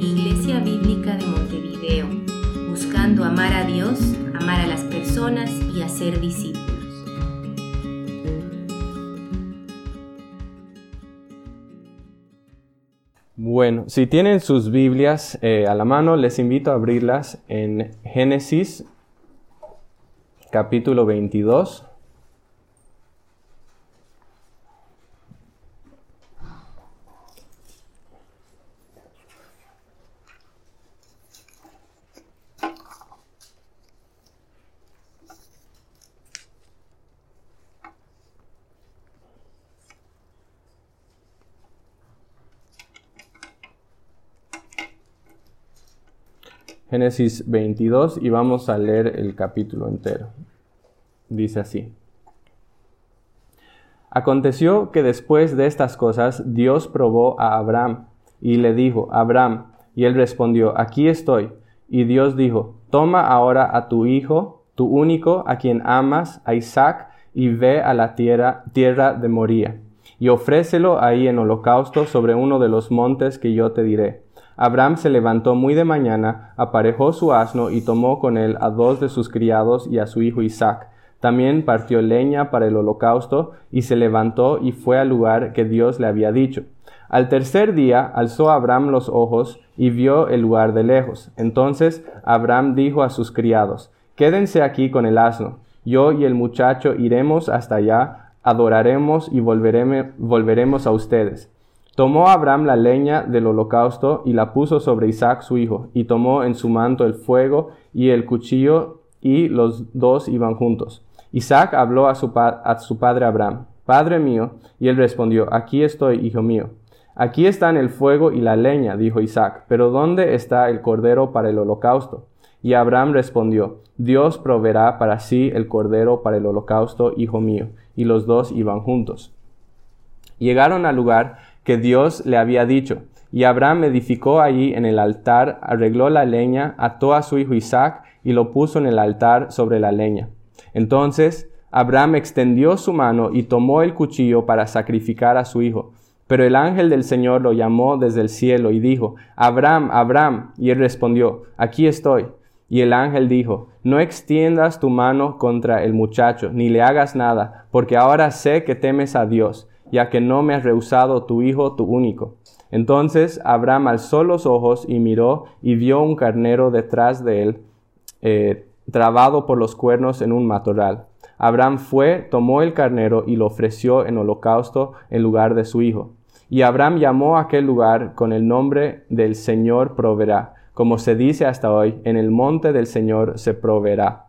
Iglesia Bíblica de Montevideo, buscando amar a Dios, amar a las personas y hacer discípulos. Bueno, si tienen sus Biblias eh, a la mano, les invito a abrirlas en Génesis capítulo 22. Génesis 22 y vamos a leer el capítulo entero. Dice así. Aconteció que después de estas cosas Dios probó a Abraham y le dijo, Abraham, y él respondió, aquí estoy. Y Dios dijo, toma ahora a tu hijo, tu único, a quien amas, a Isaac, y ve a la tierra, tierra de Moría, y ofrécelo ahí en holocausto sobre uno de los montes que yo te diré Abraham se levantó muy de mañana, aparejó su asno y tomó con él a dos de sus criados y a su hijo Isaac. También partió leña para el holocausto y se levantó y fue al lugar que Dios le había dicho. Al tercer día alzó Abraham los ojos y vio el lugar de lejos. Entonces Abraham dijo a sus criados, Quédense aquí con el asno. Yo y el muchacho iremos hasta allá, adoraremos y volveremos a ustedes. Tomó Abraham la leña del holocausto y la puso sobre Isaac su hijo, y tomó en su manto el fuego y el cuchillo, y los dos iban juntos. Isaac habló a su, padre Abraham, Padre mío, y él respondió, Aquí estoy, hijo mío. Aquí están el fuego y la leña, dijo Isaac, pero ¿dónde está el cordero para el holocausto? Y Abraham respondió, Dios proveerá para sí el cordero para el holocausto, hijo mío. Y los dos iban juntos. Llegaron al lugar que Dios le había dicho. Y Abraham edificó allí en el altar, arregló la leña, ató a su hijo Isaac y lo puso en el altar sobre la leña. Entonces Abraham extendió su mano y tomó el cuchillo para sacrificar a su hijo. Pero el ángel del Señor lo llamó desde el cielo y dijo, Abraham, Abraham. Y él respondió, aquí estoy. Y el ángel dijo, no extiendas tu mano contra el muchacho, ni le hagas nada, porque ahora sé que temes a Dios ya que no me has rehusado tu hijo, tu único. Entonces Abraham alzó los ojos y miró y vio un carnero detrás de él, eh, trabado por los cuernos en un matorral. Abraham fue, tomó el carnero y lo ofreció en holocausto en lugar de su hijo. Y Abraham llamó a aquel lugar con el nombre del Señor proveerá, como se dice hasta hoy, en el monte del Señor se proveerá.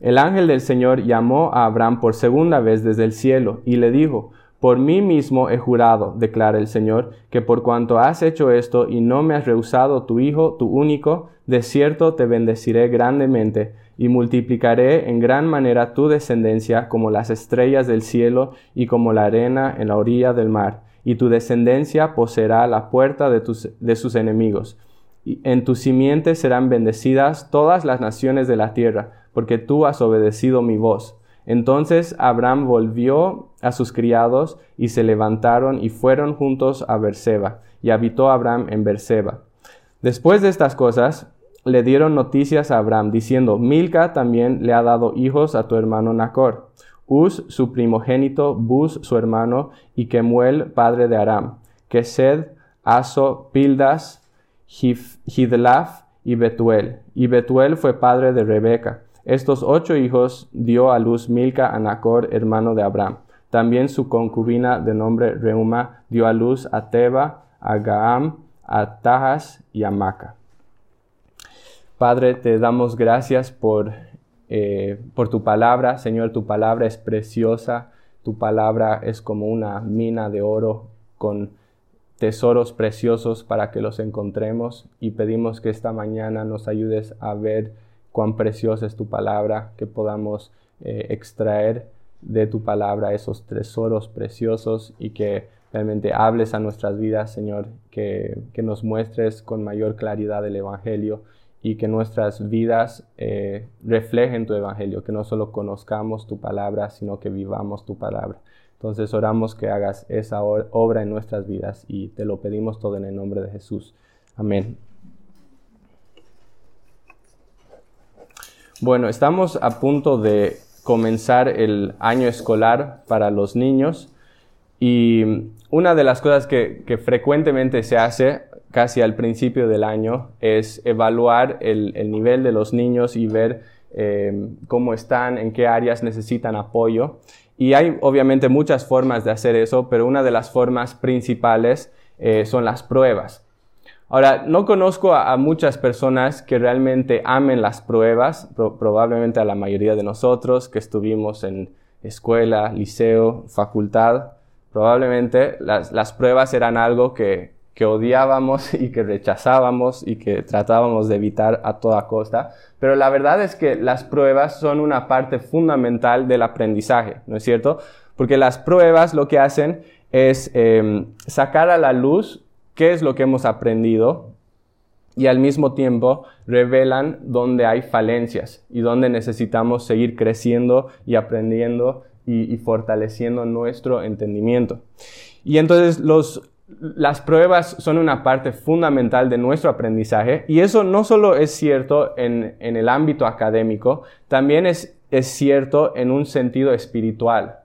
El ángel del Señor llamó a Abraham por segunda vez desde el cielo y le dijo, por mí mismo he jurado, declara el Señor, que por cuanto has hecho esto y no me has rehusado tu Hijo, tu único, de cierto te bendeciré grandemente, y multiplicaré en gran manera tu descendencia como las estrellas del cielo y como la arena en la orilla del mar, y tu descendencia poseerá la puerta de, tus, de sus enemigos. Y en tu simiente serán bendecidas todas las naciones de la tierra, porque tú has obedecido mi voz. Entonces Abraham volvió a sus criados y se levantaron y fueron juntos a Berseba, y habitó Abraham en Berseba. Después de estas cosas, le dieron noticias a Abraham, diciendo, Milca también le ha dado hijos a tu hermano Nacor, Uz su primogénito, Buz su hermano, y Kemuel padre de Aram, Kesed, Aso, Pildas, Hidlaf y Betuel. Y Betuel fue padre de Rebeca. Estos ocho hijos dio a luz Milca a Nacor, hermano de Abraham. También su concubina de nombre Reuma dio a luz a Teba, a Gaam, a Tajas y a Maca. Padre, te damos gracias por, eh, por tu palabra. Señor, tu palabra es preciosa. Tu palabra es como una mina de oro con tesoros preciosos para que los encontremos y pedimos que esta mañana nos ayudes a ver cuán preciosa es tu palabra, que podamos eh, extraer de tu palabra esos tesoros preciosos y que realmente hables a nuestras vidas, Señor, que, nos muestres con mayor claridad el Evangelio y que nuestras vidas eh, reflejen tu Evangelio, que no solo conozcamos tu palabra, sino que vivamos tu palabra. Entonces oramos que hagas esa obra en nuestras vidas y te lo pedimos todo en el nombre de Jesús. Amén. Bueno, estamos a punto de comenzar el año escolar para los niños y una de las cosas que, frecuentemente se hace casi al principio del año es evaluar el, nivel de los niños y ver eh, cómo están, en qué áreas necesitan apoyo. Y hay obviamente muchas formas de hacer eso, pero una de las formas principales eh, son las pruebas. Ahora, no conozco a, muchas personas que realmente amen las pruebas, probablemente a la mayoría de nosotros que estuvimos en escuela, liceo, facultad, probablemente las, pruebas eran algo que, que odiábamos y que rechazábamos y que tratábamos de evitar a toda costa. Pero la verdad es que las pruebas son una parte fundamental del aprendizaje, ¿no es cierto? Porque las pruebas lo que hacen es em, sacar a la luz qué es lo que hemos aprendido y al mismo tiempo revelan dónde hay falencias y dónde necesitamos seguir creciendo y aprendiendo y, fortaleciendo nuestro entendimiento. Y entonces las pruebas son una parte fundamental de nuestro aprendizaje y eso no solo es cierto en, el ámbito académico, también es, cierto en un sentido espiritual.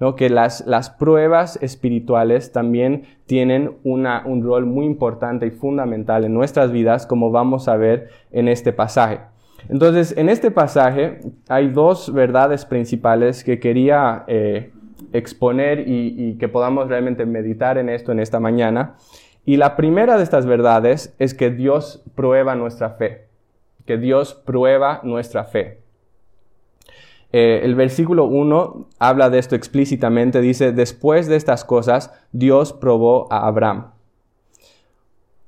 ¿No? Que las, pruebas espirituales también tienen un rol muy importante y fundamental en nuestras vidas, como vamos a ver en este pasaje. Entonces, en este pasaje hay dos verdades principales que quería eh, exponer y, que podamos realmente meditar en esto en esta mañana. Y la primera de estas verdades es que Dios prueba nuestra fe, que Dios prueba nuestra fe. Eh, el versículo 1 habla de esto explícitamente, dice, después de estas cosas, Dios probó a Abraham.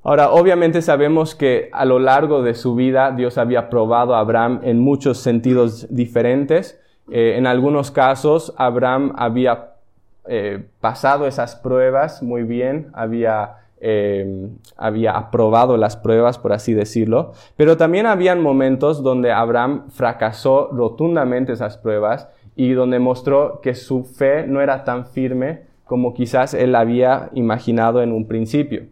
Ahora, obviamente sabemos que a lo largo de su vida Dios había probado a Abraham en muchos sentidos diferentes, eh, en algunos casos, Abraham había eh, pasado esas pruebas muy bien, había, eh, había aprobado las pruebas, por así decirlo, pero también habían momentos donde Abraham fracasó rotundamente esas pruebas y donde mostró que su fe no era tan firme como quizás él había imaginado en un principio.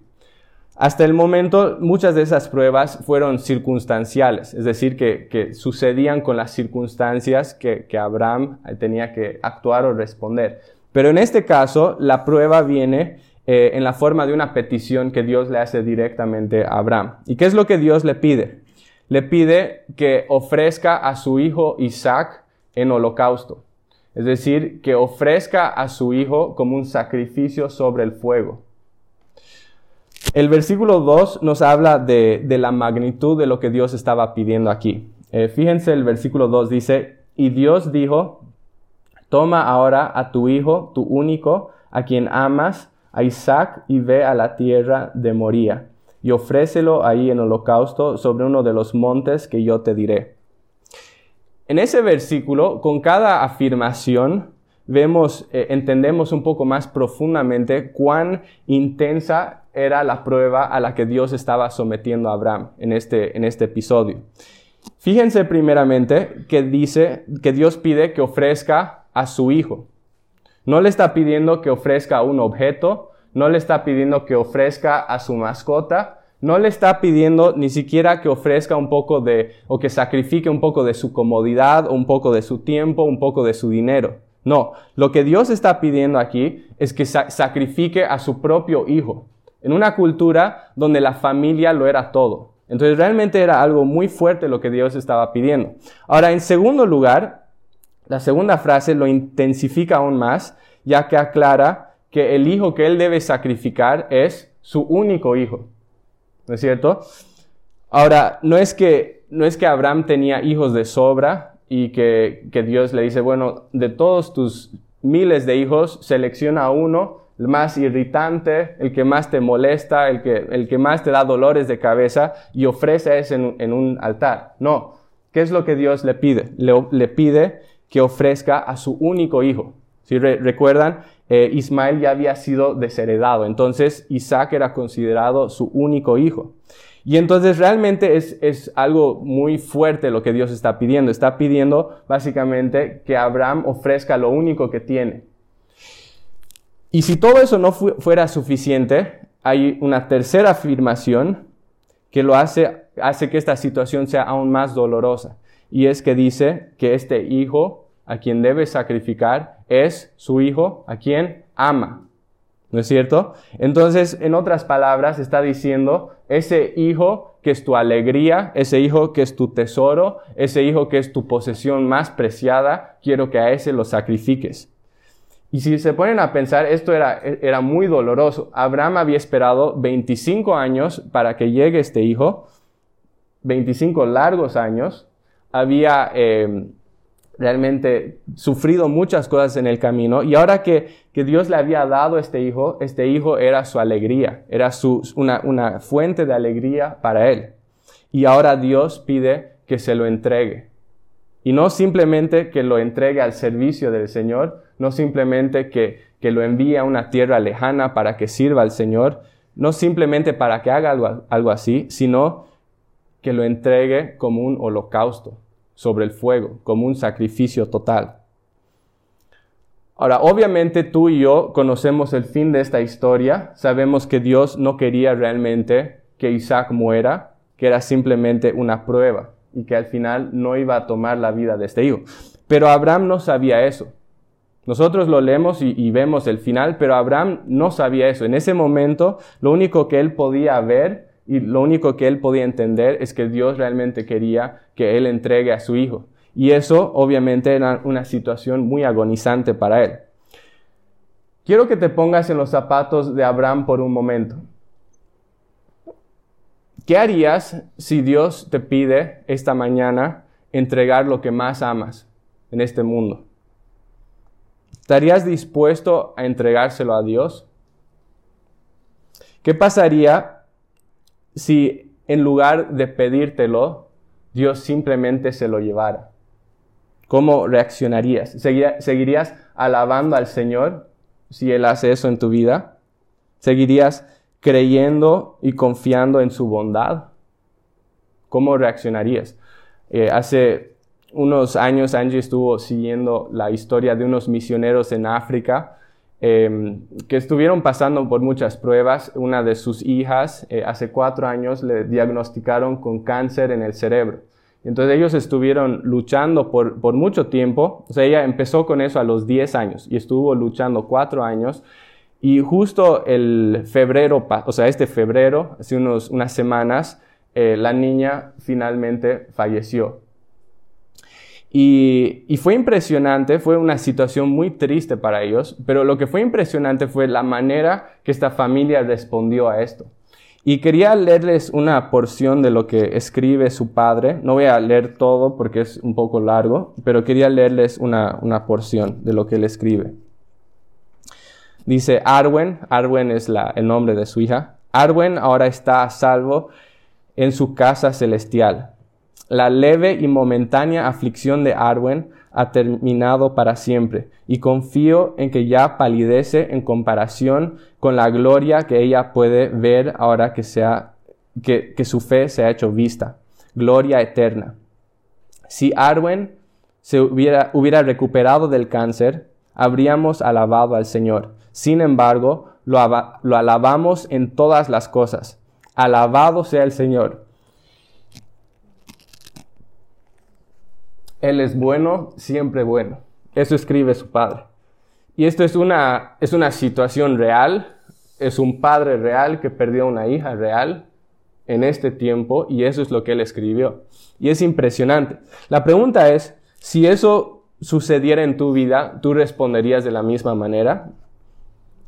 Hasta el momento, muchas de esas pruebas fueron circunstanciales, es decir, que, sucedían con las circunstancias que, Abraham tenía que actuar o responder. Pero en este caso, la prueba viene eh, en la forma de una petición que Dios le hace directamente a Abraham. ¿Y qué es lo que Dios le pide? Le pide que ofrezca a su hijo Isaac en holocausto. Es decir, que ofrezca a su hijo como un sacrificio sobre el fuego. El versículo 2 nos habla de, la magnitud de lo que Dios estaba pidiendo aquí. Eh, fíjense, el versículo 2 dice, y Dios dijo, toma ahora a tu hijo, tu único, a quien amas, a Isaac, y ve a la tierra de Moría, y ofrécelo ahí en holocausto sobre uno de los montes que yo te diré. En ese versículo, con cada afirmación, vemos, eh, entendemos un poco más profundamente cuán intensa era la prueba a la que Dios estaba sometiendo a Abraham en este, en este episodio. Fíjense primeramente que dice que Dios pide que ofrezca a su hijo. No le está pidiendo que ofrezca un objeto, no le está pidiendo que ofrezca a su mascota, no le está pidiendo ni siquiera que ofrezca un poco de, o que sacrifique un poco de su comodidad, un poco de su tiempo, un poco de su dinero. No, lo que Dios está pidiendo aquí es que sacrifique a su propio hijo en una cultura donde la familia lo era todo. Entonces realmente era algo muy fuerte lo que Dios estaba pidiendo. Ahora, en segundo lugar, la segunda frase lo intensifica aún más, ya que aclara que el hijo que él debe sacrificar es su único hijo. ¿No es cierto? Ahora, no es que, no es que Abraham tenía hijos de sobra y que, que Dios le dice, bueno, de todos tus miles de hijos, selecciona uno el más irritante, el que más te molesta, el que, el que más te da dolores de cabeza y ofrece eso en, un altar. No. ¿Qué es lo que Dios le pide? Le, pide que ofrezca a su único hijo. Si recuerdan, eh, Ismael ya había sido desheredado, entonces Isaac era considerado su único hijo. Y entonces realmente es, es, algo muy fuerte lo que Dios está pidiendo. Está pidiendo básicamente que Abraham ofrezca lo único que tiene. Y si todo eso no fuera suficiente, hay una tercera afirmación que lo hace, hace que esta situación sea aún más dolorosa. Y es que dice que este hijo a quien debe sacrificar es su hijo a quien ama. ¿No es cierto? Entonces, en otras palabras, está diciendo, ese hijo que es tu alegría, ese hijo que es tu tesoro, ese hijo que es tu posesión más preciada, quiero que a ese lo sacrifiques. Y si se ponen a pensar, esto era, era muy doloroso. Abraham había esperado 25 años para que llegue este hijo, 25 largos años. Había eh, realmente sufrido muchas cosas en el camino y ahora que, que, Dios le había dado este hijo, este hijo era su alegría, era su, una, una fuente de alegría para él. Y ahora Dios pide que se lo entregue. Y no simplemente que lo entregue al servicio del Señor, no simplemente que, que lo envíe a una tierra lejana para que sirva al Señor, no simplemente para que haga algo, algo así, sino que lo entregue como un holocausto sobre el fuego, como un sacrificio total. Ahora, obviamente tú y yo conocemos el fin de esta historia, sabemos que Dios no quería realmente que Isaac muera, que era simplemente una prueba y que al final no iba a tomar la vida de este hijo. Pero Abraham no sabía eso. Nosotros lo leemos y, vemos el final, pero Abraham no sabía eso. En ese momento, lo único que él podía ver y lo único que él podía entender es que Dios realmente quería que él entregue a su hijo. Y eso obviamente era una situación muy agonizante para él. Quiero que te pongas en los zapatos de Abraham por un momento. ¿Qué harías si Dios te pide esta mañana entregar lo que más amas en este mundo? ¿Estarías dispuesto a entregárselo a Dios? ¿Qué pasaría si en lugar de pedírtelo, Dios simplemente se lo llevara? ¿Cómo reaccionarías? ¿Seguirías alabando al Señor si Él hace eso en tu vida? ¿Seguirías creyendo y confiando en su bondad? ¿Cómo reaccionarías? Eh, hace unos años Angie estuvo siguiendo la historia de unos misioneros en África em, que estuvieron pasando por muchas pruebas. Una de sus hijas eh, hace cuatro años le diagnosticaron con cáncer en el cerebro. Entonces ellos estuvieron luchando por, por mucho tiempo. O sea, ella empezó con eso a los 10 años y estuvo luchando cuatro años y justo el febrero, o sea, este febrero, hace unos, unas semanas, eh, la niña finalmente falleció. Y, fue impresionante, fue una situación muy triste para ellos, pero lo que fue impresionante fue la manera que esta familia respondió a esto. Y quería leerles una porción de lo que escribe su padre. No voy a leer todo porque es un poco largo, pero quería leerles una, una porción de lo que él escribe. Dice Arwen, Arwen es la, el nombre de su hija. Arwen ahora está a salvo en su casa celestial. La leve y momentánea aflicción de Arwen ha terminado para siempre y confío en que ya palidece en comparación con la gloria que ella puede ver ahora que, sea, que, que su fe se ha hecho vista. Gloria eterna. Si Arwen se hubiera, hubiera recuperado del cáncer, habríamos alabado al Señor sin embargo, lo, alabamos en todas las cosas. Alabado sea el Señor. Él es bueno, siempre bueno. Eso escribe su padre. Y esto es una, es una situación real. Es un padre real que perdió una hija real en este tiempo y eso es lo que él escribió. Y es impresionante. La pregunta es, si eso sucediera en tu vida, ¿tú responderías de la misma manera?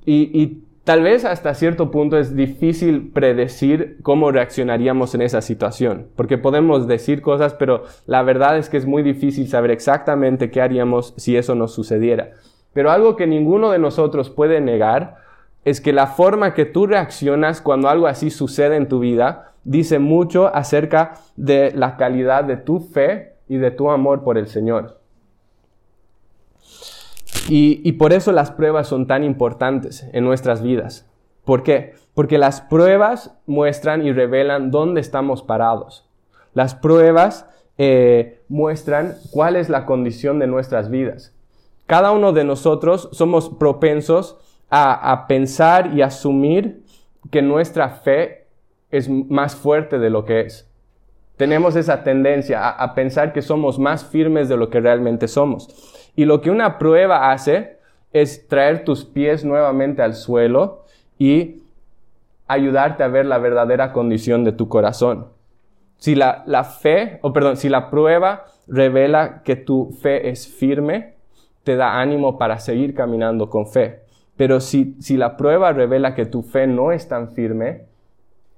Y, tal vez hasta cierto punto es difícil predecir cómo reaccionaríamos en esa situación, porque podemos decir cosas, pero la verdad es que es muy difícil saber exactamente qué haríamos si eso nos sucediera. Pero algo que ninguno de nosotros puede negar es que la forma que tú reaccionas cuando algo así sucede en tu vida dice mucho acerca de la calidad de tu fe y de tu amor por el Señor. Y, por eso las pruebas son tan importantes en nuestras vidas. ¿Por qué? Porque las pruebas muestran y revelan dónde estamos parados. Las pruebas eh, muestran cuál es la condición de nuestras vidas. Cada uno de nosotros somos propensos a, a pensar y asumir que nuestra fe es más fuerte de lo que es. Tenemos esa tendencia a, pensar que somos más firmes de lo que realmente somos. Y lo que una prueba hace es traer tus pies nuevamente al suelo y ayudarte a ver la verdadera condición de tu corazón. Si la, la fe, o perdón, si la prueba revela que tu fe es firme, te da ánimo para seguir caminando con fe. Pero si, si la prueba revela que tu fe no es tan firme,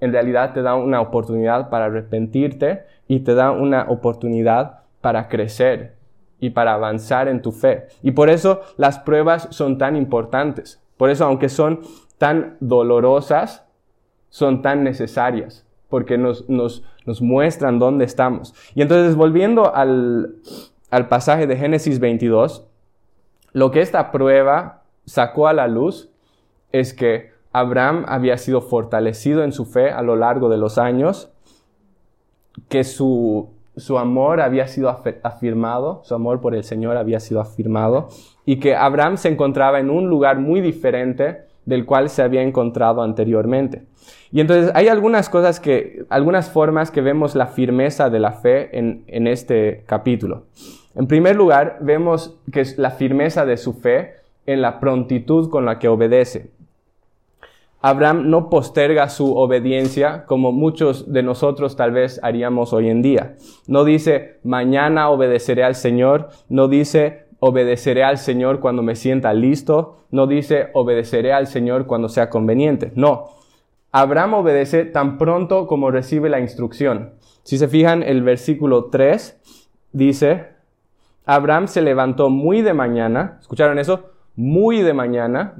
en realidad te da una oportunidad para arrepentirte y te da una oportunidad para crecer y para avanzar en tu fe. Y por eso las pruebas son tan importantes. Por eso, aunque son tan dolorosas, son tan necesarias, porque nos, nos, nos muestran dónde estamos. Y entonces, volviendo al, al pasaje de Génesis 22, lo que esta prueba sacó a la luz es que Abraham había sido fortalecido en su fe a lo largo de los años, que su, su amor había sido afirmado, su amor por el Señor había sido afirmado, y que Abraham se encontraba en un lugar muy diferente del cual se había encontrado anteriormente. Y entonces hay algunas cosas que, algunas formas que vemos la firmeza de la fe en, en este capítulo. En primer lugar, vemos que es la firmeza de su fe en la prontitud con la que obedece. Abraham no posterga su obediencia como muchos de nosotros tal vez haríamos hoy en día. No dice, mañana obedeceré al Señor, no dice, obedeceré al Señor cuando me sienta listo, no dice, obedeceré al Señor cuando sea conveniente. No, Abraham obedece tan pronto como recibe la instrucción. Si se fijan, el versículo 3 dice, Abraham se levantó muy de mañana, ¿escucharon eso? Muy de mañana,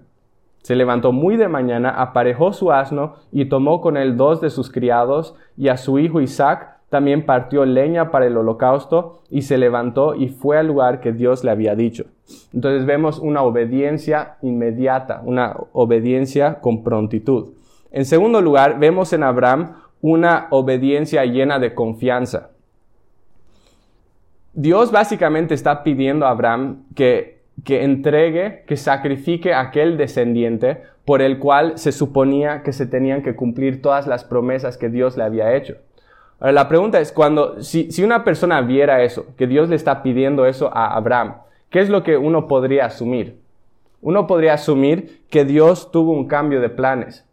se levantó muy de mañana, aparejó su asno y tomó con él dos de sus criados y a su hijo Isaac también partió leña para el holocausto y se levantó y fue al lugar que Dios le había dicho. Entonces vemos una obediencia inmediata, una obediencia con prontitud. En segundo lugar, vemos en Abraham una obediencia llena de confianza. Dios básicamente está pidiendo a Abraham que que entregue, que sacrifique a aquel descendiente por el cual se suponía que se tenían que cumplir todas las promesas que Dios le había hecho. Ahora, la pregunta es, cuando, si, si una persona viera eso, que Dios le está pidiendo eso a Abraham, ¿qué es lo que uno podría asumir? Uno podría asumir que Dios tuvo un cambio de planes,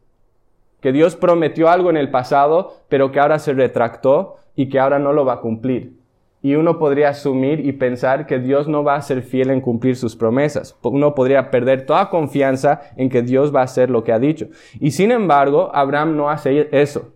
que Dios prometió algo en el pasado, pero que ahora se retractó y que ahora no lo va a cumplir y uno podría asumir y pensar que Dios no va a ser fiel en cumplir sus promesas. Uno podría perder toda confianza en que Dios va a hacer lo que ha dicho. Y sin embargo, Abraham no hace eso.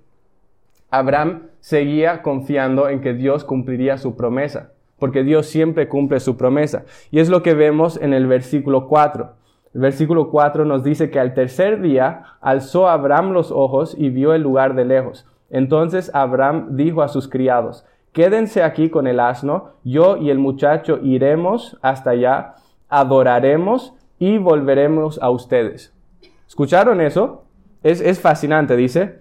Abraham seguía confiando en que Dios cumpliría su promesa, porque Dios siempre cumple su promesa. Y es lo que vemos en el versículo 4. El versículo 4 nos dice que al tercer día alzó Abraham los ojos y vio el lugar de lejos. Entonces Abraham dijo a sus criados, quédense aquí con el asno, yo y el muchacho iremos hasta allá, adoraremos y volveremos a ustedes. ¿Escucharon eso? Es, es fascinante, dice.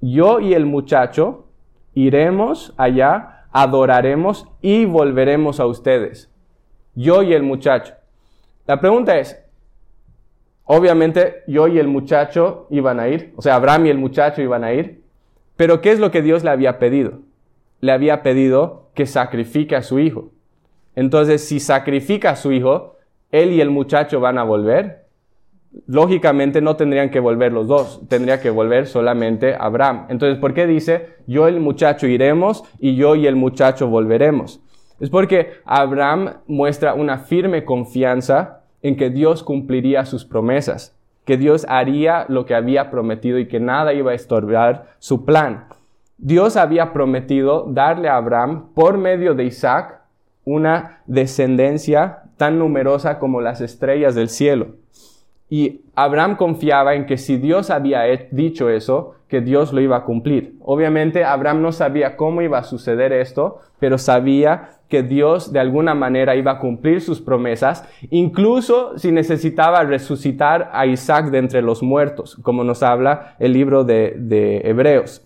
Yo y el muchacho iremos allá, adoraremos y volveremos a ustedes. Yo y el muchacho. La pregunta es, obviamente yo y el muchacho iban a ir, o sea, Abraham y el muchacho iban a ir, pero ¿qué es lo que Dios le había pedido? Le había pedido que sacrifique a su hijo. Entonces, si sacrifica a su hijo, él y el muchacho van a volver. Lógicamente no tendrían que volver los dos, tendría que volver solamente Abraham. Entonces, ¿por qué dice, yo y el muchacho iremos y yo y el muchacho volveremos? Es porque Abraham muestra una firme confianza en que Dios cumpliría sus promesas, que Dios haría lo que había prometido y que nada iba a estorbar su plan. Dios había prometido darle a Abraham, por medio de Isaac, una descendencia tan numerosa como las estrellas del cielo. Y Abraham confiaba en que si Dios había dicho eso, que Dios lo iba a cumplir. Obviamente Abraham no sabía cómo iba a suceder esto, pero sabía que Dios de alguna manera iba a cumplir sus promesas, incluso si necesitaba resucitar a Isaac de entre los muertos, como nos habla el libro de, de Hebreos.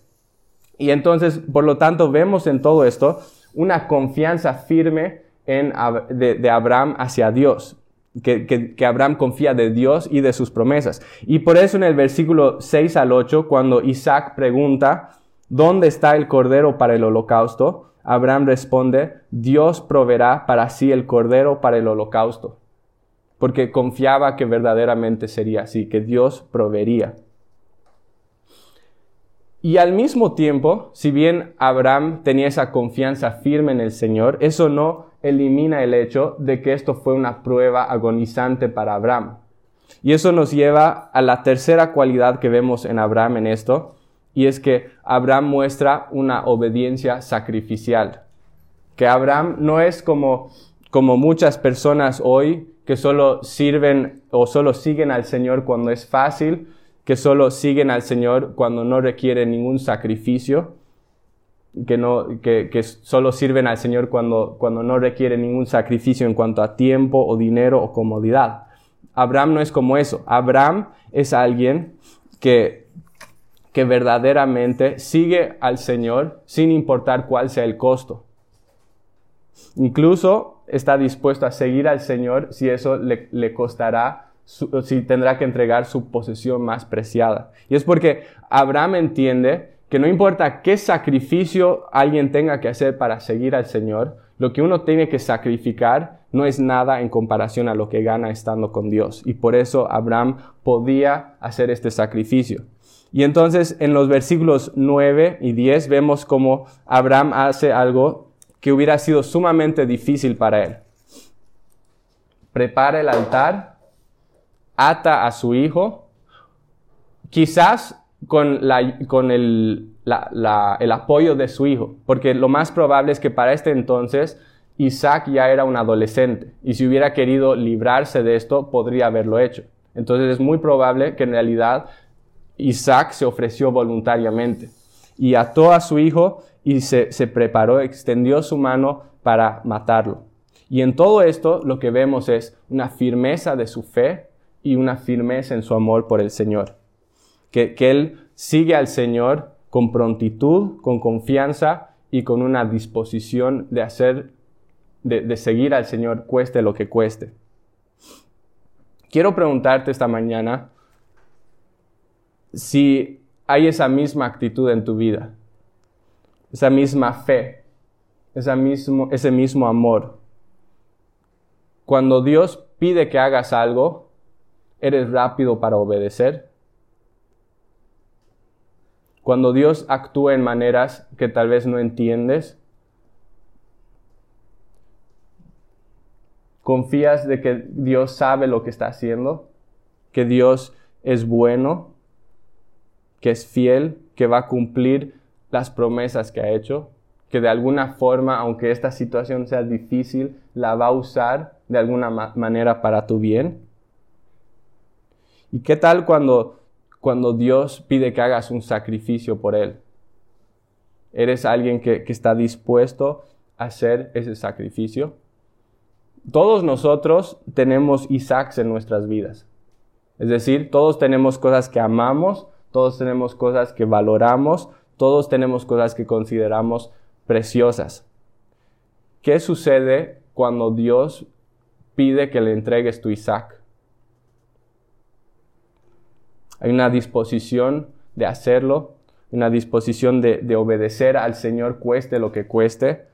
Y entonces, por lo tanto, vemos en todo esto una confianza firme de, Abraham hacia Dios. que, que, Abraham confía de Dios y de sus promesas. Y por eso en el versículo 6 al 8, cuando Isaac pregunta, ¿dónde está el cordero para el holocausto? Abraham responde, Dios proveerá para sí el cordero para el holocausto, porque confiaba que verdaderamente sería así, que Dios proveería. Y al mismo tiempo, si bien Abraham tenía esa confianza firme en el Señor, eso no elimina el hecho de que esto fue una prueba agonizante para Abraham. Y eso nos lleva a la tercera cualidad que vemos en Abraham en esto, y es que Abraham muestra una obediencia sacrificial. Que Abraham no es como, como muchas personas hoy que solo sirven o solo siguen al Señor cuando es fácil, que solo siguen al Señor cuando no requiere ningún sacrificio, que, no, que, solo sirven al Señor cuando, cuando no requiere ningún sacrificio en cuanto a tiempo o dinero o comodidad. Abraham no es como eso. Abraham es alguien que, que verdaderamente sigue al Señor sin importar cuál sea el costo. Incluso está dispuesto a seguir al Señor si eso le, le costará si tendrá que entregar su posesión más preciada. Y es porque Abraham entiende que no importa qué sacrificio alguien tenga que hacer para seguir al Señor, lo que uno tiene que sacrificar no es nada en comparación a lo que gana estando con Dios. Y por eso Abraham podía hacer este sacrificio. Y entonces en los versículos 9 y 10 vemos cómo Abraham hace algo que hubiera sido sumamente difícil para él. Prepara el altar ata a su hijo, quizás con, con el, el apoyo de su hijo, porque lo más probable es que para este entonces Isaac ya era un adolescente y si hubiera querido librarse de esto, podría haberlo hecho. Entonces es muy probable que en realidad Isaac se ofreció voluntariamente y ató a su hijo y se, se preparó, extendió su mano para matarlo. Y en todo esto lo que vemos es una firmeza de su fe y una firmeza en su amor por el Señor. Que, Él sigue al Señor con prontitud, con confianza y con una disposición de hacer, de, de seguir al Señor, cueste lo que cueste. Quiero preguntarte esta mañana si hay esa misma actitud en tu vida, esa misma fe, esa mismo, ese mismo amor. Cuando Dios pide que hagas algo, ¿Eres rápido para obedecer? Cuando Dios actúa en maneras que tal vez no entiendes, ¿confías de que Dios sabe lo que está haciendo? ¿Que Dios es bueno? ¿Que es fiel? ¿Que va a cumplir las promesas que ha hecho? ¿Que de alguna forma, aunque esta situación sea difícil, la va a usar de alguna manera para tu bien? ¿Y qué tal cuando, cuando Dios pide que hagas un sacrificio por Él? ¿Eres alguien que, que está dispuesto a hacer ese sacrificio? Todos nosotros tenemos Isaacs en nuestras vidas. Es decir, todos tenemos cosas que amamos, todos tenemos cosas que valoramos, todos tenemos cosas que consideramos preciosas. ¿Qué sucede cuando Dios pide que le entregues tu Isaac? Hay una disposición de hacerlo, una disposición de, obedecer al Señor cueste lo que cueste.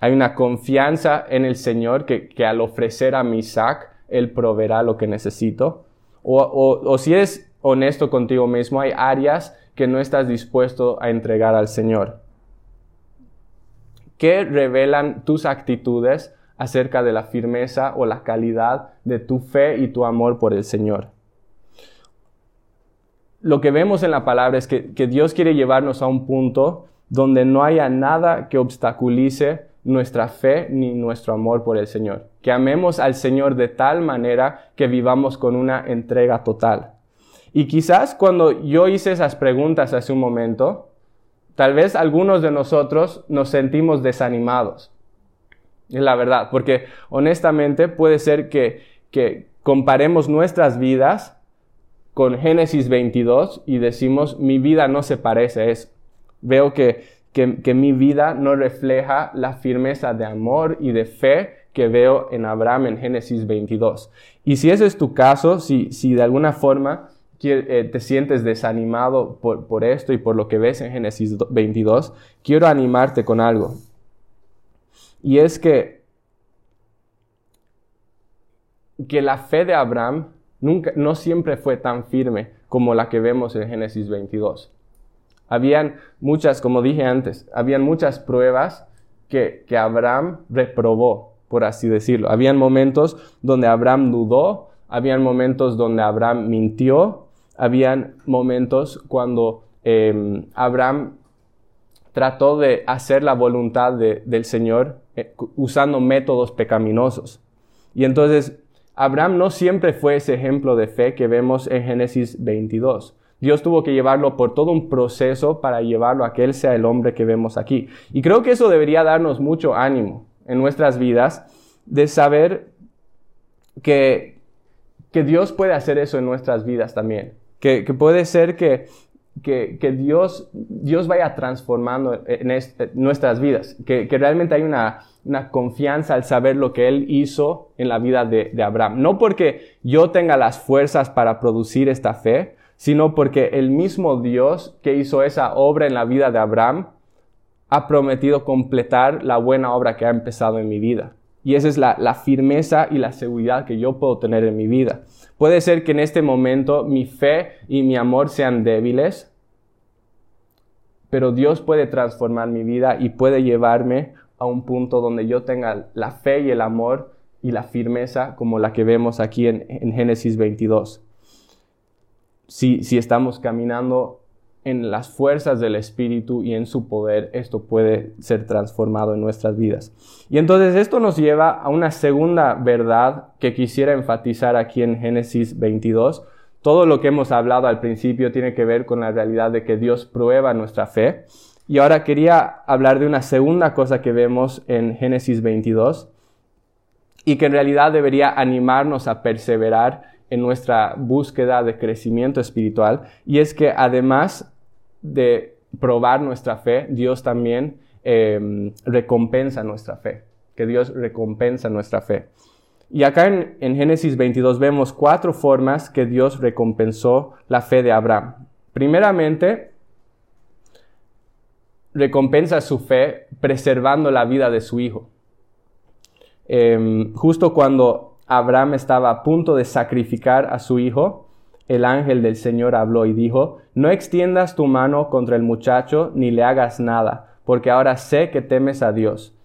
Hay una confianza en el Señor que, al ofrecer a mi Isaac, Él proveerá lo que necesito. O, o si eres honesto contigo mismo, hay áreas que no estás dispuesto a entregar al Señor. ¿Qué revelan tus actitudes acerca de la firmeza o la calidad de tu fe y tu amor por el Señor? Lo que vemos en la palabra es que, Dios quiere llevarnos a un punto donde no haya nada que obstaculice nuestra fe ni nuestro amor por el Señor. Que amemos al Señor de tal manera que vivamos con una entrega total. Y quizás cuando yo hice esas preguntas hace un momento, tal vez algunos de nosotros nos sentimos desanimados. Es la verdad, porque honestamente puede ser que, que comparemos nuestras vidas con Génesis 22 y decimos, mi vida no se parece a eso. Veo que, que, mi vida no refleja la firmeza de amor y de fe que veo en Abraham en Génesis 22. Y si ese es tu caso, si, si de alguna forma eh, te sientes desanimado por, por esto y por lo que ves en Génesis 22, quiero animarte con algo. Y es que, que la fe de Abraham no siempre fue tan firme como la que vemos en Génesis 22. Habían muchas, como dije antes, habían muchas pruebas que, que Abraham reprobó, por así decirlo. Habían momentos donde Abraham dudó, habían momentos donde Abraham mintió, habían momentos cuando em, Abraham trató de hacer la voluntad del Señor eh, usando métodos pecaminosos. Y entonces Abraham no siempre fue ese ejemplo de fe que vemos en Génesis 22. Dios tuvo que llevarlo por todo un proceso para llevarlo a que Él sea el hombre que vemos aquí. Y creo que eso debería darnos mucho ánimo en nuestras vidas de saber que, que Dios puede hacer eso en nuestras vidas también. Que, puede ser que, que, Dios, Dios vaya transformando en nuestras vidas, que, realmente hay una, una, confianza al saber lo que Él hizo en la vida de, Abraham. No porque yo tenga las fuerzas para producir esta fe, sino porque el mismo Dios que hizo esa obra en la vida de Abraham ha prometido completar la buena obra que ha empezado en mi vida. Y esa es la firmeza y la seguridad que yo puedo tener en mi vida. Puede ser que en este momento mi fe y mi amor sean débiles, pero Dios puede transformar mi vida y puede llevarme a un punto donde yo tenga la fe y el amor y la firmeza como la que vemos aquí en, Génesis 22. Si, si estamos caminando en las fuerzas del Espíritu y en su poder, esto puede ser transformado en nuestras vidas. Y entonces esto nos lleva a una segunda verdad que quisiera enfatizar aquí en Génesis 22. Todo lo que hemos hablado al principio tiene que ver con la realidad de que Dios prueba nuestra fe. Y ahora quería hablar de una segunda cosa que vemos en Génesis 22 y que en realidad debería animarnos a perseverar en nuestra búsqueda de crecimiento espiritual y es que además de probar nuestra fe, Dios también em, recompensa nuestra fe, que Dios recompensa nuestra fe. Y acá en, en, Génesis 22 vemos cuatro formas que Dios recompensó la fe de Abraham. Primeramente, recompensa su fe preservando la vida de su hijo. Em, justo cuando Abraham estaba a punto de sacrificar a su hijo, el ángel del Señor habló y dijo, no extiendas tu mano contra el muchacho ni le hagas nada, porque ahora sé que temes a Dios,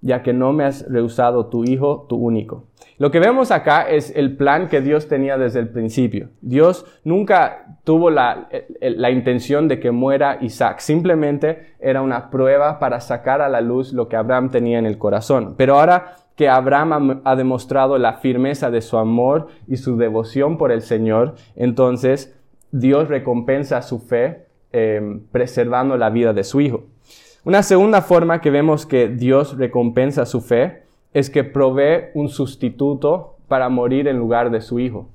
ya que no me has rehusado tu hijo, tu único. Lo que vemos acá es el plan que Dios tenía desde el principio. Dios nunca tuvo la, la intención de que muera Isaac, simplemente era una prueba para sacar a la luz lo que Abraham tenía en el corazón. Pero ahora que Abraham ha demostrado la firmeza de su amor y su devoción por el Señor, entonces Dios recompensa su fe em, preservando la vida de su hijo. Una segunda forma que vemos que Dios recompensa su fe es que provee un sustituto para morir en lugar de su hijo.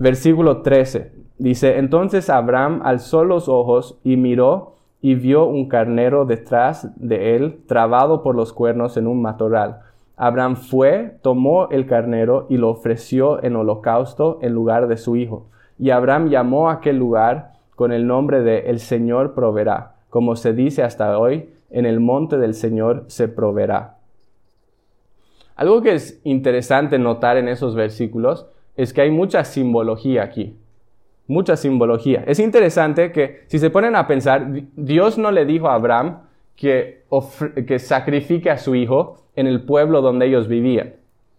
Versículo 13 dice, entonces Abraham alzó los ojos y miró y vio un carnero detrás de él, trabado por los cuernos en un matorral. Abraham fue, tomó el carnero y lo ofreció en holocausto en lugar de su hijo. Y Abraham llamó a aquel lugar con el nombre de El Señor proveerá, como se dice hasta hoy, en el monte del Señor se proveerá. Algo que es interesante notar en esos versículos es que hay mucha simbología aquí. Mucha simbología. Es interesante que si se ponen a pensar, Dios no le dijo a Abraham que, que sacrifique a su hijo, en el pueblo donde ellos vivían.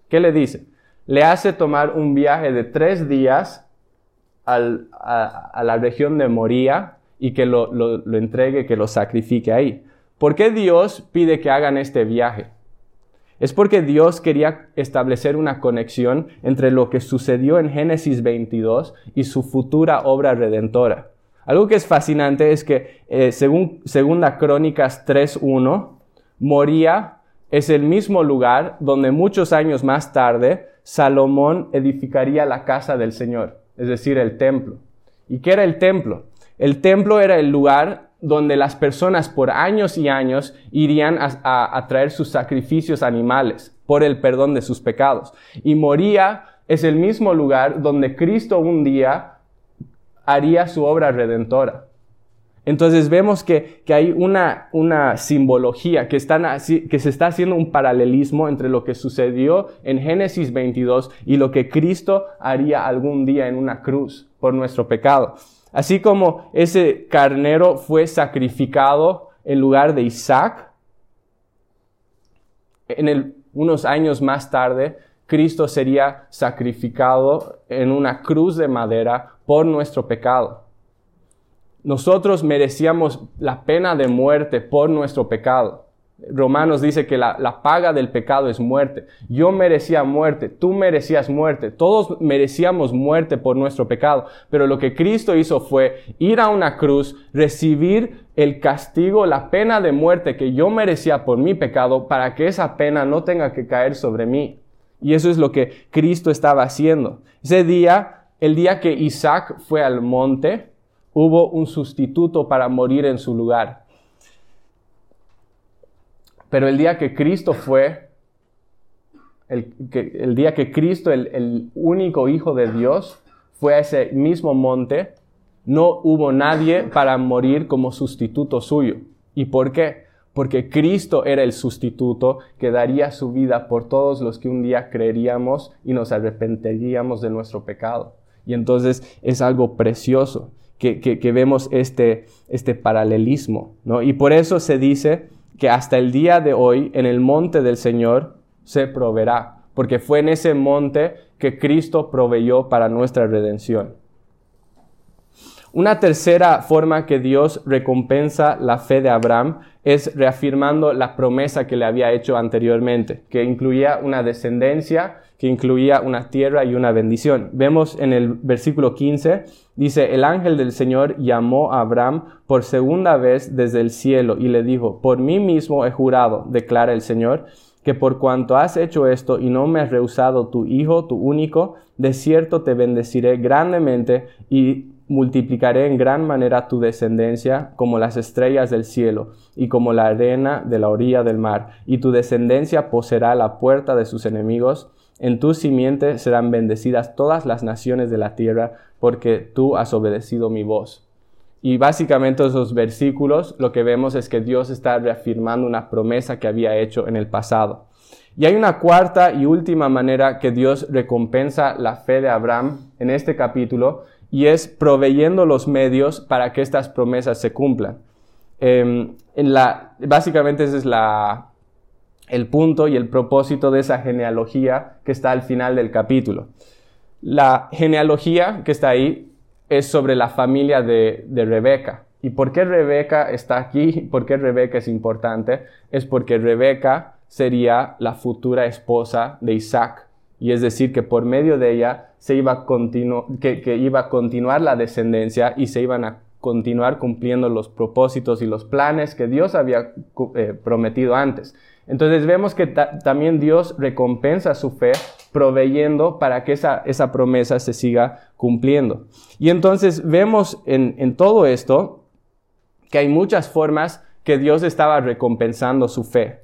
¿Qué le dice? Le hace tomar un viaje de tres días a, la región de Moría y que lo, lo entregue, que lo sacrifique ahí. ¿Por qué Dios pide que hagan este viaje? Es porque Dios quería establecer una conexión entre lo que sucedió en Génesis 22 y su futura obra redentora. Algo que es fascinante es que, eh, según Segunda Crónicas 3.1, Moría es el mismo lugar donde muchos años más tarde Salomón edificaría la casa del Señor, es decir, el templo. ¿Y qué era el templo? El templo era el lugar donde las personas por años y años irían a, traer sus sacrificios animales. por el perdón de sus pecados. Y Moría es el mismo lugar donde Cristo un día haría su obra redentora. Entonces vemos que, hay una, una simbología, que, están que se está haciendo un paralelismo entre lo que sucedió en Génesis 22 y lo que Cristo haría algún día en una cruz por nuestro pecado. Así como ese carnero fue sacrificado en lugar de Isaac, en unos años más tarde, Cristo sería sacrificado en una cruz de madera por nuestro pecado. Nosotros merecíamos la pena de muerte por nuestro pecado. Romanos dice que la, paga del pecado es muerte. Yo merecía muerte, tú merecías muerte, todos merecíamos muerte por nuestro pecado. Pero lo que Cristo hizo fue ir a una cruz, recibir el castigo, la pena de muerte que yo merecía por mi pecado, para que esa pena no tenga que caer sobre mí. Y eso es lo que Cristo estaba haciendo. Ese día, el día que Isaac fue al monte, hubo un sustituto para morir en su lugar. Pero el día que Cristo fue, el, día que Cristo, el, el único Hijo de Dios, fue a ese mismo monte, no hubo nadie para morir como sustituto suyo. ¿Y por qué? Porque Cristo era el sustituto que daría su vida por todos los que un día creeríamos y nos arrepentiríamos de nuestro pecado. Y entonces es algo precioso que, vemos este, este paralelismo, ¿no? Y por eso se dice que hasta el día de hoy en el monte del Señor se proveerá, porque fue en ese monte que Cristo proveyó para nuestra redención. Una tercera forma que Dios recompensa la fe de Abraham es reafirmando la promesa que le había hecho anteriormente, que incluía una descendencia, que incluía una tierra y una bendición. Vemos en el versículo 15, dice, el ángel del Señor llamó a Abraham por segunda vez desde el cielo y le dijo, por mí mismo he jurado, declara el Señor, que por cuanto has hecho esto y no me has rehusado tu hijo, tu único, de cierto te bendeciré grandemente y multiplicaré en gran manera tu descendencia como las estrellas del cielo y como la arena de la orilla del mar, y tu descendencia poseerá la puerta de sus enemigos. En tu simiente serán bendecidas todas las naciones de la tierra, porque tú has obedecido mi voz. Y básicamente esos versículos lo que vemos es que Dios está reafirmando una promesa que había hecho en el pasado. Y hay una cuarta y última manera que Dios recompensa la fe de Abraham en este capítulo, y es proveyendo los medios para que estas promesas se cumplan. Em, en la, básicamente ese es la, el punto y el propósito de esa genealogía que está al final del capítulo. La genealogía que está ahí es sobre la familia de, de Rebeca. ¿Y por qué Rebeca está aquí? ¿Por qué Rebeca es importante? Es porque Rebeca sería la futura esposa de Isaac. Y es decir, que por medio de ella se iba a que, iba a continuar la descendencia y se iban a continuar cumpliendo los propósitos y los planes que Dios había eh, prometido antes. Entonces vemos que también Dios recompensa su fe proveyendo para que esa, esa promesa se siga cumpliendo. Y entonces vemos en, en todo esto que hay muchas formas que Dios estaba recompensando su fe.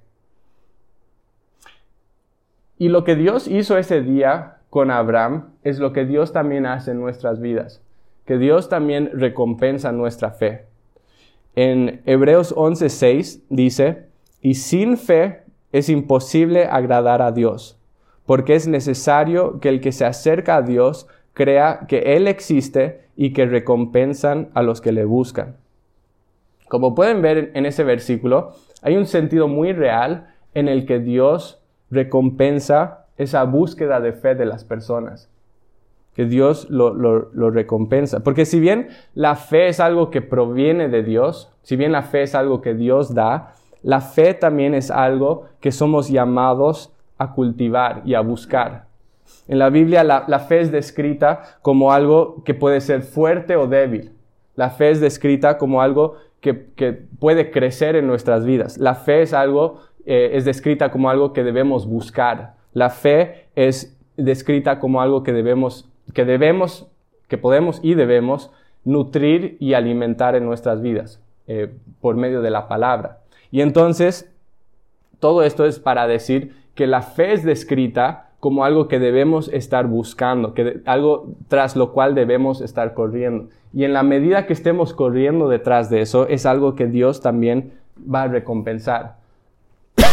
Y lo que Dios hizo ese día con Abraham es lo que Dios también hace en nuestras vidas, que Dios también recompensa nuestra fe. En Hebreos 11:6 dice, y sin fe es imposible agradar a Dios, porque es necesario que el que se acerca a Dios crea que Él existe y que recompensan a los que le buscan. Como pueden ver en ese versículo, hay un sentido muy real en el que Dios recompensa esa búsqueda de fe de las personas. Que Dios lo, lo, recompensa. Porque si bien la fe es algo que proviene de Dios, si bien la fe es algo que Dios da, la fe también es algo que somos llamados a cultivar y a buscar. En la Biblia la, fe es descrita como algo que puede ser fuerte o débil. La fe es descrita como algo que, que puede crecer en nuestras vidas. La fe es algo, eh, es descrita como algo que debemos buscar. La fe es descrita como algo que debemos, que debemos, que podemos y debemos nutrir y alimentar en nuestras vidas eh, por medio de la palabra. Y entonces, todo esto es para decir que la fe es descrita como algo que debemos estar buscando, que algo tras lo cual debemos estar corriendo. Y en la medida que estemos corriendo detrás de eso, es algo que Dios también va a recompensar.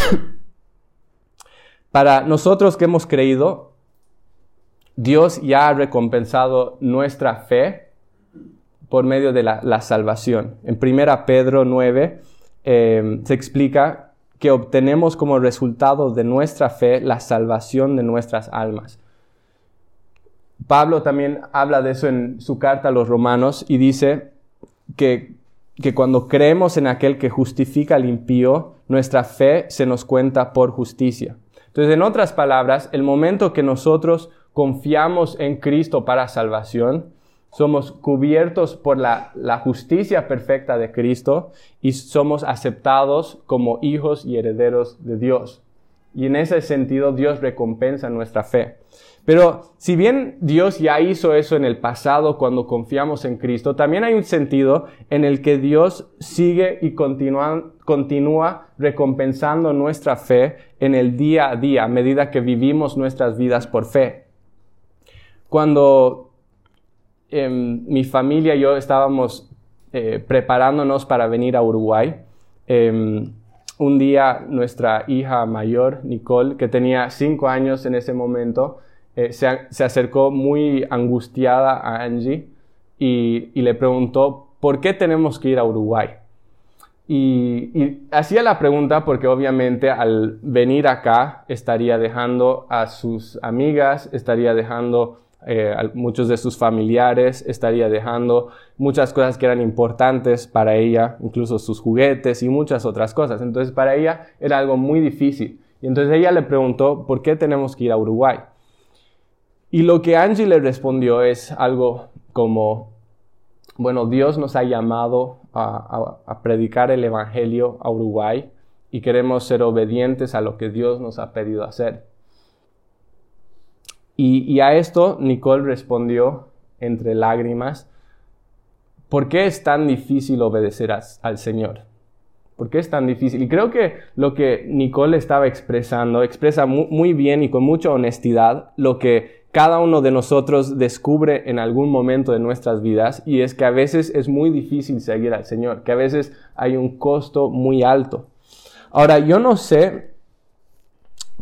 Para nosotros que hemos creído, Dios ya ha recompensado nuestra fe por medio de la, salvación. En 1 Pedro 9 eh, se explica que obtenemos como resultado de nuestra fe la salvación de nuestras almas. Pablo también habla de eso en su carta a los romanos y dice que, que cuando creemos en aquel que justifica al impío, nuestra fe se nos cuenta por justicia. Entonces, en otras palabras, el momento que nosotros confiamos en Cristo para salvación, somos cubiertos por la, justicia perfecta de Cristo y somos aceptados como hijos y herederos de Dios. Y en ese sentido Dios recompensa nuestra fe. Pero si bien Dios ya hizo eso en el pasado cuando confiamos en Cristo, también hay un sentido en el que Dios sigue y continúa, recompensando nuestra fe en el día a día a medida que vivimos nuestras vidas por fe. Cuando Em, mi familia y yo estábamos eh, preparándonos para venir a Uruguay. Em, un día nuestra hija mayor, Nicole, que tenía cinco años en ese momento, eh, se, acercó muy angustiada a Angie y, le preguntó, ¿por qué tenemos que ir a Uruguay? Y, y, hacía la pregunta porque obviamente al venir acá estaría dejando a sus amigas, estaría dejando eh, muchos de sus familiares, estaría dejando muchas cosas que eran importantes para ella, incluso sus juguetes y muchas otras cosas. Entonces para ella era algo muy difícil. Y entonces ella le preguntó, ¿por qué tenemos que ir a Uruguay? Y lo que Angie le respondió es algo como, bueno, Dios nos ha llamado a predicar el Evangelio a Uruguay y queremos ser obedientes a lo que Dios nos ha pedido hacer. Y, a esto Nicole respondió entre lágrimas, ¿por qué es tan difícil obedecer al Señor? ¿Por qué es tan difícil? Y creo que lo que Nicole estaba expresando expresa muy bien y con mucha honestidad lo que cada uno de nosotros descubre en algún momento de nuestras vidas y es que a veces es muy difícil seguir al Señor, que a veces hay un costo muy alto. Ahora, yo no sé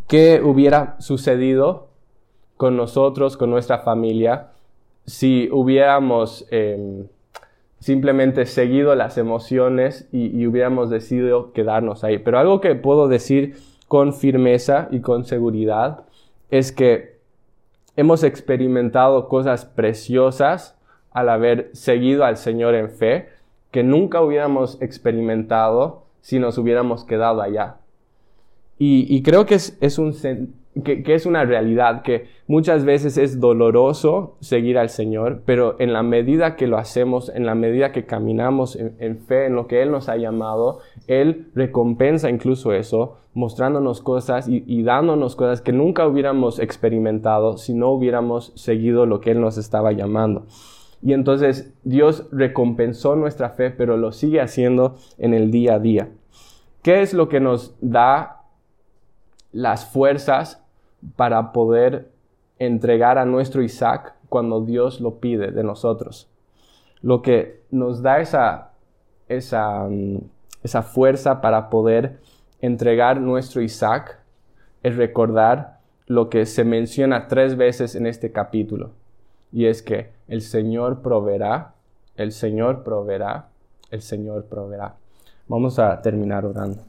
qué hubiera sucedido con nosotros, con nuestra familia, si hubiéramos em, simplemente seguido las emociones y, hubiéramos decidido quedarnos ahí. Pero algo que puedo decir con firmeza y con seguridad es que hemos experimentado cosas preciosas al haber seguido al Señor en fe que nunca hubiéramos experimentado si nos hubiéramos quedado allá. Y, creo que es, es un, que, es una realidad, que muchas veces es doloroso seguir al Señor, pero en la medida que lo hacemos, en la medida que caminamos en, fe, en lo que Él nos ha llamado, Él recompensa incluso eso, mostrándonos cosas y, y dándonos cosas que nunca hubiéramos experimentado si no hubiéramos seguido lo que Él nos estaba llamando. Y entonces Dios recompensó nuestra fe, pero lo sigue haciendo en el día a día. ¿Qué es lo que nos da las fuerzas para poder entregar a nuestro Isaac cuando Dios lo pide de nosotros. Lo que nos da esa, esa, mm, esa fuerza para poder entregar nuestro Isaac es recordar lo que se menciona tres veces en este capítulo. Y es que el Señor proveerá, el Señor proveerá, el Señor proveerá. Vamos a terminar orando.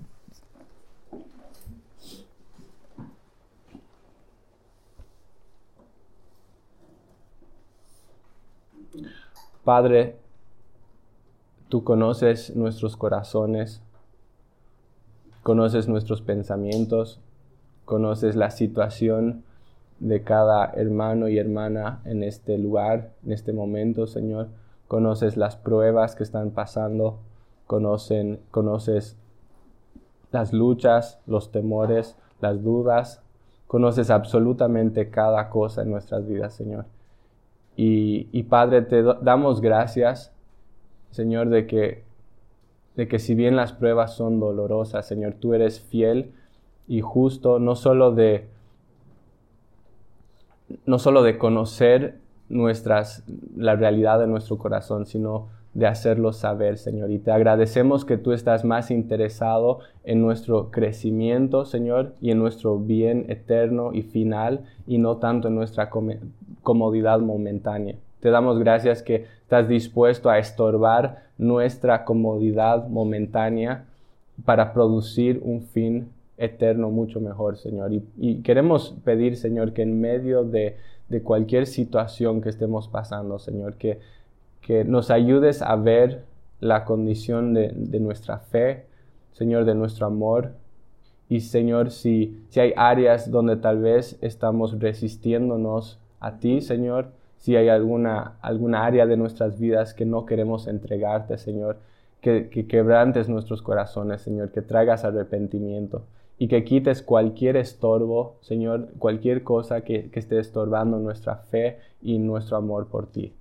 Padre, tú conoces nuestros corazones, conoces nuestros pensamientos, conoces la situación de cada hermano y hermana en este lugar, en este momento, Señor. Conoces las pruebas que están pasando, conocen, conoces las luchas, los temores, las dudas, conoces absolutamente cada cosa en nuestras vidas, Señor. Y, Padre, te damos gracias, Señor, de que, de que si bien las pruebas son dolorosas, Señor, tú eres fiel y justo, no solo de, no solo de conocer nuestras, la realidad de nuestro corazón, sino de hacerlo saber, Señor. Y te agradecemos que tú estás más interesado en nuestro crecimiento, Señor, y en nuestro bien eterno y final, y no tanto en nuestra comodidad momentánea. Te damos gracias que estás dispuesto a estorbar nuestra comodidad momentánea para producir un fin eterno mucho mejor, Señor. Y, queremos pedir, Señor, que en medio de, de cualquier situación que estemos pasando, Señor, que que nos ayudes a ver la condición de, nuestra fe, Señor, de nuestro amor. Y Señor, si, si hay áreas donde tal vez estamos resistiéndonos a ti, Señor, si hay alguna, alguna área de nuestras vidas que no queremos entregarte, Señor, que, quebrantes nuestros corazones, Señor, que traigas arrepentimiento y que quites cualquier estorbo, Señor, cualquier cosa que, que esté estorbando nuestra fe y nuestro amor por ti.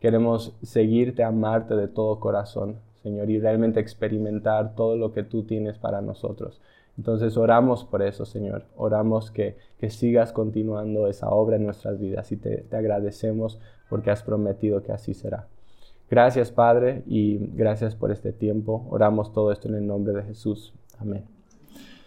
Queremos seguirte, amarte de todo corazón, Señor, y realmente experimentar todo lo que tú tienes para nosotros. Entonces oramos por eso, Señor. Oramos que, que sigas continuando esa obra en nuestras vidas y te, te agradecemos porque has prometido que así será. Gracias, Padre, y gracias por este tiempo. Oramos todo esto en el nombre de Jesús. Amén.